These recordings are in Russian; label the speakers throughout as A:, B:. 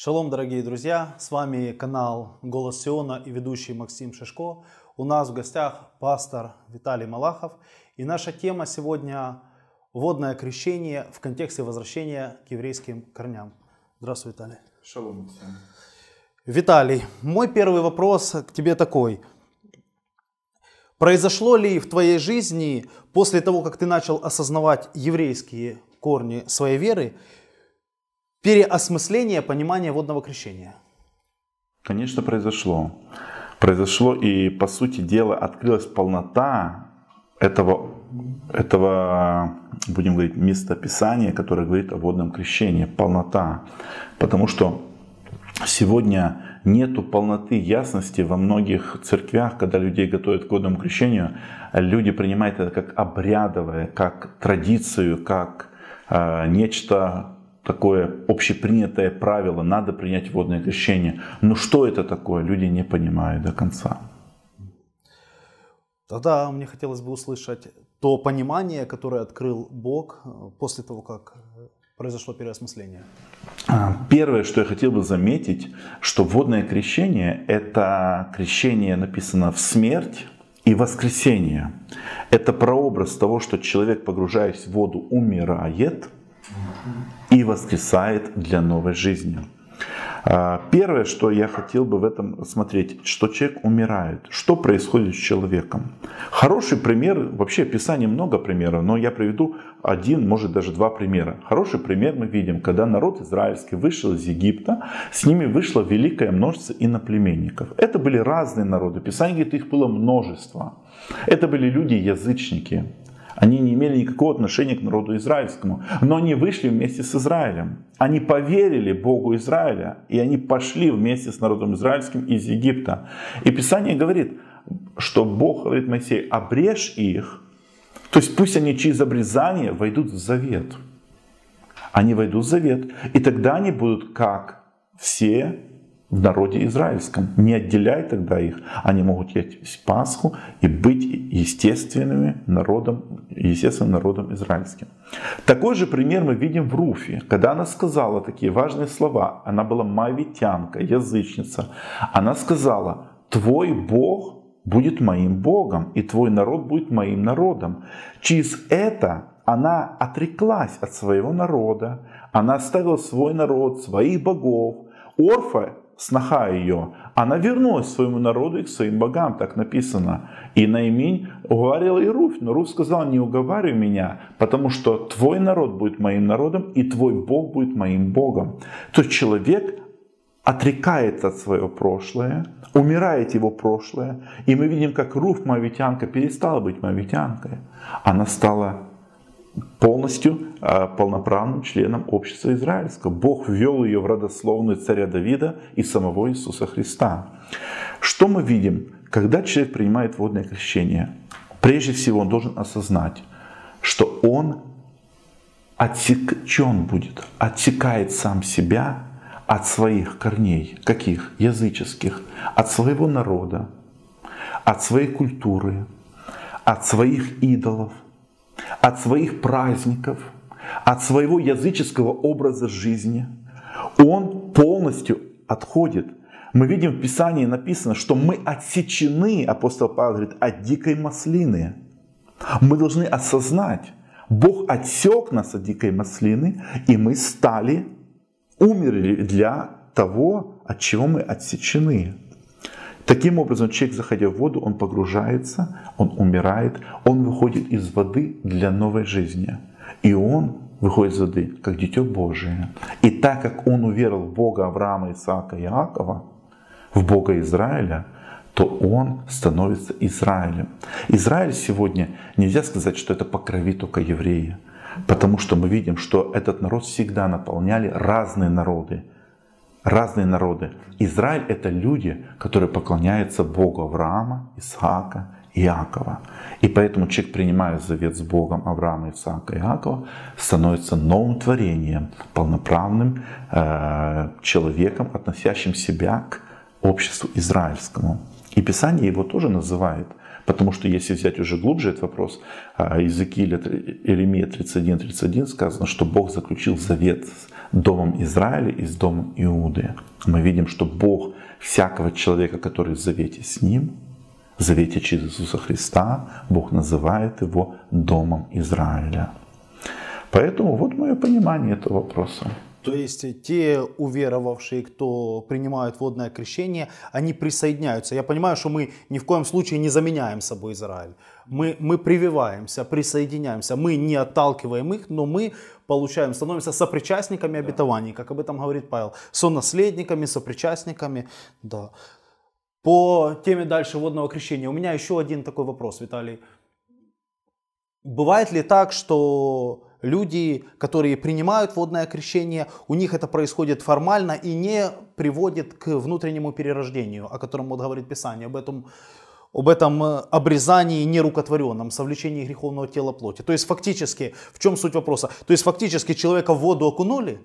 A: Шалом, дорогие друзья! С вами канал Голос Сиона и ведущий Максим Шишко. У нас в гостях пастор Виталий Малахов. И наша тема сегодня – водное крещение в контексте возвращения к еврейским корням. Здравствуй, Виталий.
B: Шалом, Максим.
A: Виталий, мой первый вопрос к тебе такой. Произошло ли в твоей жизни после того, как ты начал осознавать еврейские корни своей веры, переосмысление понимания водного крещения?
B: Конечно, произошло. Произошло и, по сути дела, открылась полнота этого, этого будем говорить, местописания, которое говорит о водном крещении. Полнота. Потому что сегодня нету полноты ясности во многих церквях, когда людей готовят к водному крещению, люди принимают это как обрядовое, как традицию, как э, нечто такое общепринятое правило, надо принять водное крещение. Но что это такое, люди не понимают до конца.
A: Тогда мне хотелось бы услышать то понимание, которое открыл Бог э, после того, как э, произошло переосмысление.
B: А, первое, что я хотел бы заметить, что водное крещение – это крещение написано в смерть и воскресение. Это прообраз того, что человек, погружаясь в воду, умирает – и воскресает для новой жизни. А, первое, что я хотел бы в этом смотреть, что человек умирает. Что происходит с человеком? Хороший пример, вообще в Писании много примеров, но я приведу один, может даже два примера. Хороший пример мы видим, когда народ израильский вышел из Египта, с ними вышло великое множество иноплеменников. Это были разные народы. Писание говорит, их было множество. Это были люди-язычники. Они не имели никакого отношения к народу израильскому. Но они вышли вместе с Израилем. Они поверили Богу Израиля. И они пошли вместе с народом израильским из Египта. И Писание говорит, что Бог говорит Моисей, обрежь их. То есть пусть они через обрезание войдут в завет. Они войдут в завет. И тогда они будут как все в народе израильском. Не отделяй тогда их. Они могут есть Пасху и быть естественными народом, естественным народом израильским. Такой же пример мы видим в Руфе, когда она сказала такие важные слова. Она была мавитянка, язычница. Она сказала, твой Бог будет моим Богом, и твой народ будет моим народом. Через это она отреклась от своего народа, она оставила свой народ, своих богов. Орфа сноха ее, она вернулась к своему народу и к своим богам, так написано. И Наимень уговорила и Руфь, но Руфь сказала, не уговаривай меня, потому что твой народ будет моим народом, и твой Бог будет моим Богом. То есть человек отрекается от своего прошлое, умирает его прошлое, и мы видим, как Руф, мавитянка, перестала быть мавитянкой. Она стала полностью а, полноправным членом общества израильского. Бог ввел ее в родословную царя Давида и самого Иисуса Христа. Что мы видим, когда человек принимает водное крещение? Прежде всего он должен осознать, что он отсечен будет, отсекает сам себя от своих корней, каких? Языческих, от своего народа, от своей культуры, от своих идолов – от своих праздников, от своего языческого образа жизни. Он полностью отходит. Мы видим в Писании написано, что мы отсечены, апостол Павел говорит, от дикой маслины. Мы должны осознать, Бог отсек нас от дикой маслины, и мы стали, умерли для того, от чего мы отсечены. Таким образом, человек, заходя в воду, он погружается, он умирает, он выходит из воды для новой жизни. И он выходит из воды, как Дитё Божие. И так как он уверовал в Бога Авраама, Исаака и Иакова, в Бога Израиля, то он становится Израилем. Израиль сегодня, нельзя сказать, что это по крови только евреи. Потому что мы видим, что этот народ всегда наполняли разные народы разные народы. Израиль это люди, которые поклоняются Богу Авраама, Исаака, Иакова. И поэтому человек, принимая завет с Богом Авраама, Исаака Иакова, становится новым творением, полноправным э, человеком, относящим себя к обществу израильскому. И Писание его тоже называет. Потому что если взять уже глубже этот вопрос, а, Иезекииля, Иеремия 31, 31 сказано, что Бог заключил завет с домом Израиля и с домом Иуды. Мы видим, что Бог всякого человека, который в завете с ним, в завете через Иисуса Христа, Бог называет его домом Израиля. Поэтому вот мое понимание этого вопроса.
A: То есть те уверовавшие, кто принимают водное крещение, они присоединяются. Я понимаю, что мы ни в коем случае не заменяем собой Израиль. Мы, мы прививаемся, присоединяемся. Мы не отталкиваем их, но мы получаем, становимся сопричастниками обетований, как об этом говорит Павел. Сонаследниками, сопричастниками. Да. По теме дальше водного крещения. У меня еще один такой вопрос, Виталий. Бывает ли так, что люди, которые принимают водное крещение, у них это происходит формально и не приводит к внутреннему перерождению, о котором вот говорит Писание, об этом, об этом э, обрезании нерукотворенном, совлечении греховного тела плоти. То есть фактически, в чем суть вопроса? То есть фактически человека в воду окунули,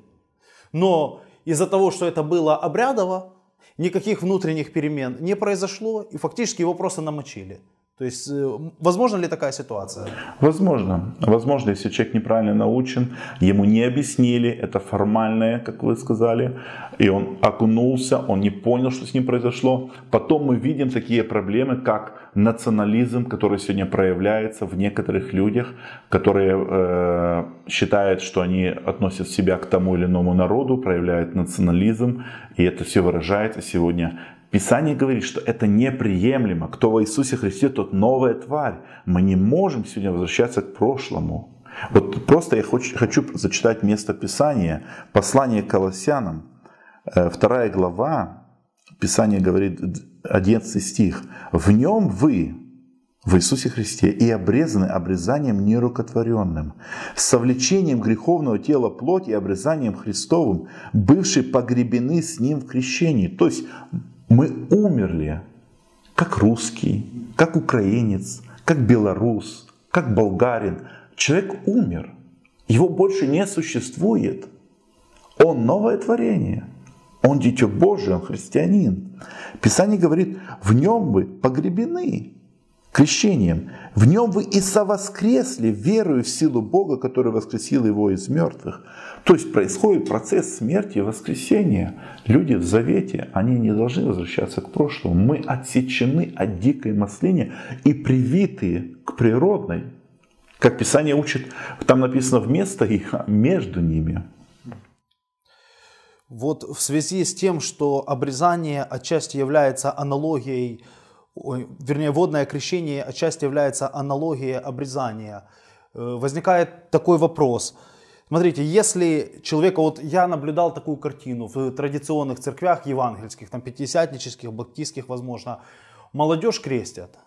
A: но из-за того, что это было обрядово, никаких внутренних перемен не произошло, и фактически его просто намочили. То есть, э, возможно ли такая ситуация?
B: Возможно. Возможно, если человек неправильно научен, ему не объяснили, это формальное, как вы сказали, и он окунулся, он не понял, что с ним произошло. Потом мы видим такие проблемы, как национализм, который сегодня проявляется в некоторых людях, которые э, считают, что они относят себя к тому или иному народу, проявляют национализм, и это все выражается сегодня Писание говорит, что это неприемлемо. Кто во Иисусе Христе, тот новая тварь. Мы не можем сегодня возвращаться к прошлому. Вот просто я хочу, хочу зачитать место Писания. Послание к Колоссянам, 2 э, глава, Писание говорит, 11 стих. «В нем вы, в Иисусе Христе, и обрезаны обрезанием нерукотворенным, с совлечением греховного тела плоти и обрезанием Христовым, бывшие погребены с Ним в крещении». То есть мы умерли, как русский, как украинец, как белорус, как болгарин. Человек умер. Его больше не существует. Он новое творение. Он дитё Божие, он христианин. Писание говорит, в нем вы погребены крещением. В нем вы и совоскресли, верую в силу Бога, который воскресил его из мертвых. То есть происходит процесс смерти и воскресения. Люди в завете, они не должны возвращаться к прошлому. Мы отсечены от дикой маслини и привитые к природной. Как Писание учит, там написано вместо их, а между ними.
A: Вот в связи с тем, что обрезание отчасти является аналогией, вернее, водное крещение отчасти является аналогией обрезания, э, возникает такой вопрос – Смотрите, если человека, вот я наблюдал такую картину в традиционных церквях евангельских, там пятидесятнических, баптистских, возможно, молодежь крестят.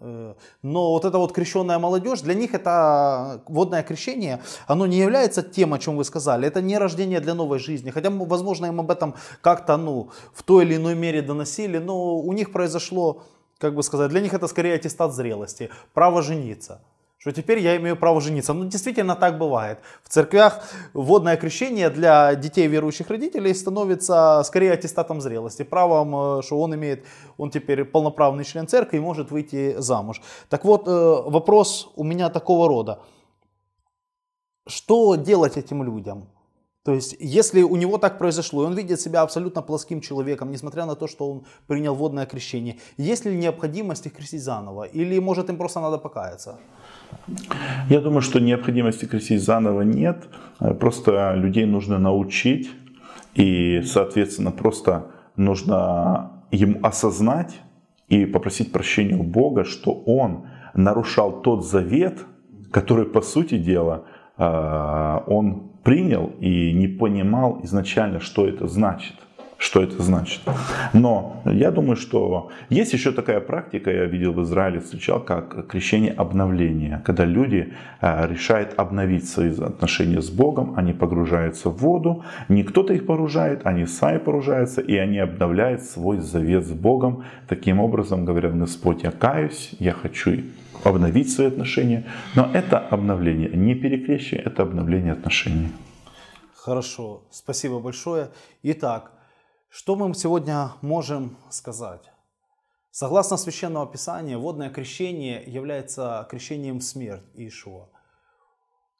A: Э, но вот эта вот крещенная молодежь, для них это водное крещение, оно не является тем, о чем вы сказали. Это не рождение для новой жизни. Хотя, возможно, им об этом как-то ну, в той или иной мере доносили, но у них произошло, как бы сказать, для них это скорее аттестат зрелости, право жениться что теперь я имею право жениться. Ну, действительно так бывает. В церквях водное крещение для детей верующих родителей становится скорее аттестатом зрелости, правом, э, что он имеет, он теперь полноправный член церкви и может выйти замуж. Так вот, э, вопрос у меня такого рода. Что делать этим людям? То есть, если у него так произошло, и он видит себя абсолютно плоским человеком, несмотря на то, что он принял водное крещение, есть ли необходимость их крестить заново? Или, может, им просто надо покаяться?
B: Я думаю, что необходимости крестить заново нет. Просто людей нужно научить. И, соответственно, просто нужно ему осознать и попросить прощения у Бога, что он нарушал тот завет, который, по сути дела, он принял и не понимал изначально, что это значит что это значит. Но я думаю, что есть еще такая практика, я видел в Израиле, встречал, как крещение обновления, когда люди а, решают обновить свои отношения с Богом, они погружаются в воду, не кто-то их погружает, они сами погружаются, и они обновляют свой завет с Богом. Таким образом, говорят, Господь, я каюсь, я хочу обновить свои отношения. Но это обновление, не перекрещение, это обновление отношений.
A: Хорошо, спасибо большое. Итак, что мы сегодня можем сказать? Согласно Священного Писания, водное крещение является крещением в смерть Иешуа.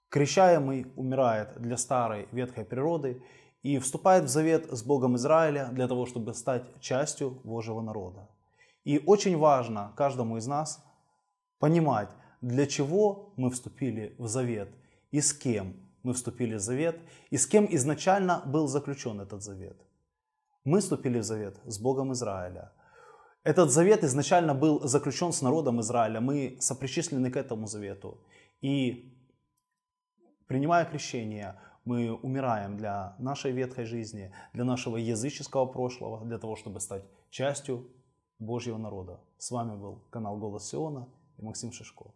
A: Крещаемый умирает для старой ветхой природы и вступает в завет с Богом Израиля для того, чтобы стать частью Божьего народа. И очень важно каждому из нас понимать, для чего мы вступили в завет и с кем мы вступили в завет и с кем изначально был заключен этот завет. Мы вступили в завет с Богом Израиля. Этот завет изначально был заключен с народом Израиля. Мы сопричислены к этому завету. И принимая крещение, мы умираем для нашей ветхой жизни, для нашего языческого прошлого, для того, чтобы стать частью Божьего народа. С вами был канал Голос Сиона и Максим Шишко.